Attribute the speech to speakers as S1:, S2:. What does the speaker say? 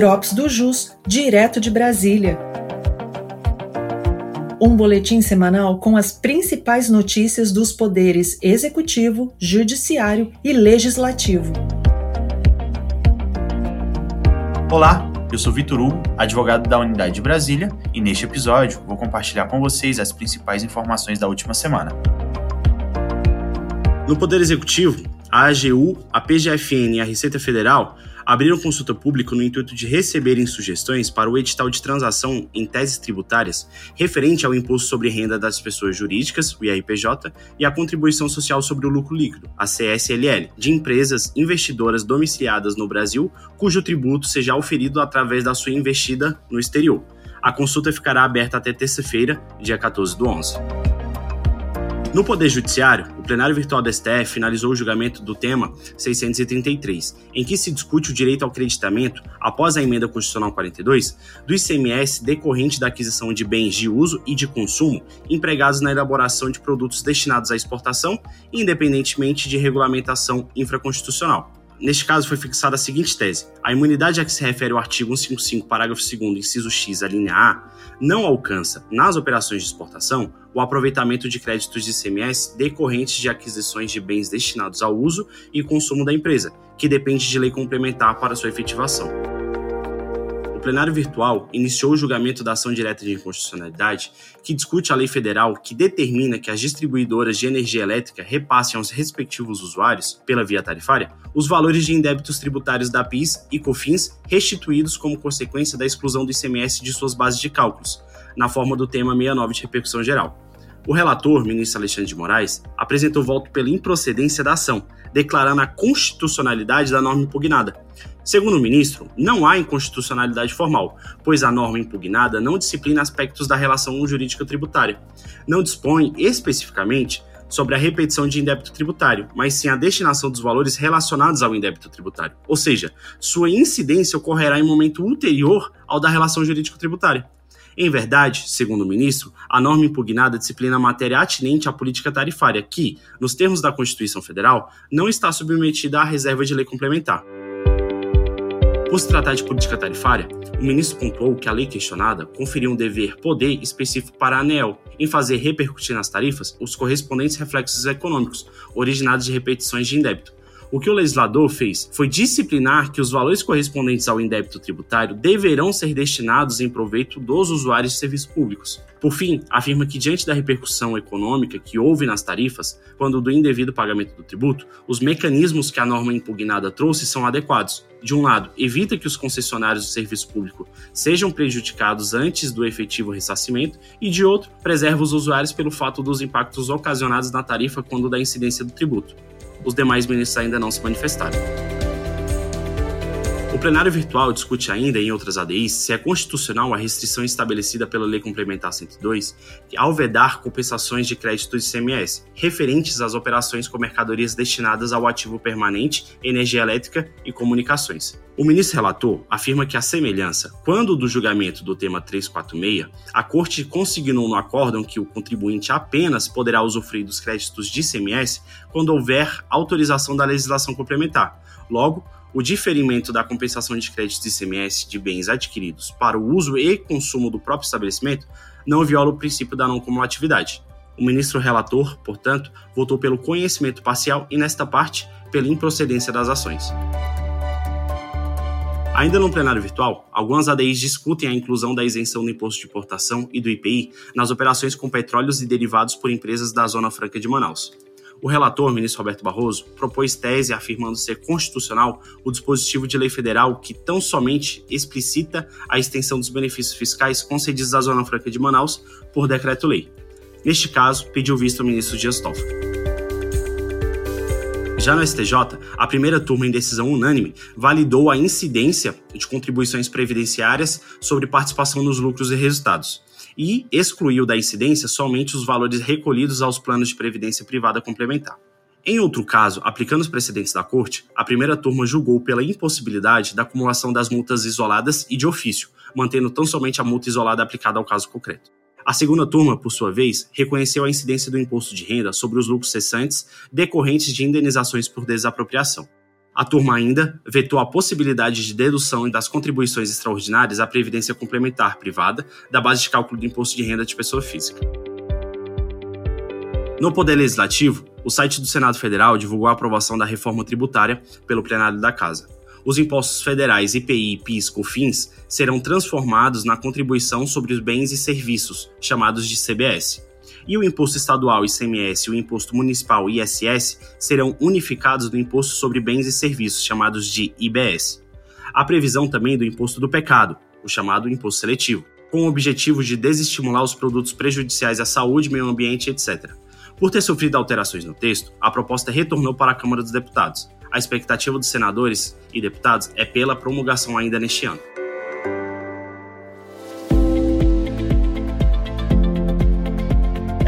S1: Drops do Jus, direto de Brasília. Um boletim semanal com as principais notícias dos poderes executivo, judiciário e legislativo.
S2: Olá, eu sou Vitor Hugo, advogado da Unidade de Brasília, e neste episódio vou compartilhar com vocês as principais informações da última semana.
S3: No Poder Executivo, a AGU, a PGFN e a Receita Federal abriram consulta pública no intuito de receberem sugestões para o edital de transação em teses tributárias referente ao Imposto sobre Renda das Pessoas Jurídicas, o IRPJ, e a Contribuição Social sobre o Lucro Líquido, a CSLL, de empresas investidoras domiciliadas no Brasil cujo tributo seja auferido através da sua investida no exterior. A consulta ficará aberta até terça-feira, dia 14 do 11. No Poder Judiciário, o plenário virtual da STF finalizou o julgamento do tema 633, em que se discute o direito ao creditamento, após a emenda constitucional 42, do ICMS decorrente da aquisição de bens de uso e de consumo empregados na elaboração de produtos destinados à exportação, independentemente de regulamentação infraconstitucional. Neste caso, foi fixada a seguinte tese: a imunidade a que se refere o artigo 155, parágrafo 2, inciso X, a linha A, não alcança, nas operações de exportação, o aproveitamento de créditos de ICMS decorrentes de aquisições de bens destinados ao uso e consumo da empresa, que depende de lei complementar para sua efetivação o plenário virtual iniciou o julgamento da ação direta de inconstitucionalidade, que discute a lei federal que determina que as distribuidoras de energia elétrica repassem aos respectivos usuários, pela via tarifária, os valores de indébitos tributários da PIS e COFINS restituídos como consequência da exclusão do ICMS de suas bases de cálculos, na forma do tema 69 de repercussão geral. O relator, ministro Alexandre de Moraes, apresentou voto pela improcedência da ação, declarando a constitucionalidade da norma impugnada. Segundo o ministro, não há inconstitucionalidade formal, pois a norma impugnada não disciplina aspectos da relação jurídica tributária. Não dispõe especificamente sobre a repetição de indébito tributário, mas sim a destinação dos valores relacionados ao indébito tributário. Ou seja, sua incidência ocorrerá em momento ulterior ao da relação jurídico-tributária. Em verdade, segundo o ministro, a norma impugnada disciplina a matéria atinente à política tarifária, que, nos termos da Constituição Federal, não está submetida à reserva de lei complementar. Por se tratar de política tarifária, o ministro pontuou que a lei questionada conferia um dever poder específico para a ANEEL em fazer repercutir nas tarifas os correspondentes reflexos econômicos originados de repetições de indébito, o que o legislador fez foi disciplinar que os valores correspondentes ao indébito tributário deverão ser destinados em proveito dos usuários de serviços públicos. Por fim, afirma que, diante da repercussão econômica que houve nas tarifas, quando do indevido pagamento do tributo, os mecanismos que a norma impugnada trouxe são adequados. De um lado, evita que os concessionários do serviço público sejam prejudicados antes do efetivo ressarcimento, e de outro, preserva os usuários pelo fato dos impactos ocasionados na tarifa quando da incidência do tributo os demais ministros ainda não se manifestaram. Plenário virtual discute ainda, em outras ADIs, se é constitucional a restrição estabelecida pela Lei Complementar 102, ao vedar compensações de créditos de CMS, referentes às operações com mercadorias destinadas ao ativo permanente, energia elétrica e comunicações. O ministro relator afirma que a semelhança, quando do julgamento do tema 346, a Corte consignou no acórdão que o contribuinte apenas poderá usufruir dos créditos de CMS quando houver autorização da legislação complementar. Logo, o diferimento da compensação de créditos de ICMS de bens adquiridos para o uso e consumo do próprio estabelecimento não viola o princípio da não cumulatividade. O ministro relator, portanto, votou pelo conhecimento parcial e, nesta parte, pela improcedência das ações. Ainda no plenário virtual, algumas ADIs discutem a inclusão da isenção do imposto de importação e do IPI nas operações com petróleos e derivados por empresas da Zona Franca de Manaus. O relator, ministro Roberto Barroso, propôs tese afirmando ser constitucional o dispositivo de lei federal que tão somente explicita a extensão dos benefícios fiscais concedidos à Zona Franca de Manaus por decreto-lei. Neste caso, pediu visto o ministro Dias Toffoli. Já no STJ, a primeira turma em decisão unânime validou a incidência de contribuições previdenciárias sobre participação nos lucros e resultados e excluiu da incidência somente os valores recolhidos aos planos de previdência privada complementar. Em outro caso, aplicando os precedentes da Corte, a primeira turma julgou pela impossibilidade da acumulação das multas isoladas e de ofício, mantendo tão somente a multa isolada aplicada ao caso concreto. A segunda turma, por sua vez, reconheceu a incidência do imposto de renda sobre os lucros cessantes decorrentes de indenizações por desapropriação. A turma ainda vetou a possibilidade de dedução das contribuições extraordinárias à Previdência Complementar Privada da base de cálculo do imposto de renda de pessoa física. No Poder Legislativo, o site do Senado Federal divulgou a aprovação da reforma tributária pelo plenário da Casa. Os impostos federais IPI, PIS, COFINS serão transformados na contribuição sobre os bens e serviços, chamados de CBS e o imposto estadual ICMS e o imposto municipal ISS serão unificados no imposto sobre bens e serviços, chamados de IBS. Há previsão também do imposto do pecado, o chamado imposto seletivo, com o objetivo de desestimular os produtos prejudiciais à saúde, meio ambiente, etc. Por ter sofrido alterações no texto, a proposta retornou para a Câmara dos Deputados. A expectativa dos senadores e deputados é pela promulgação ainda neste ano.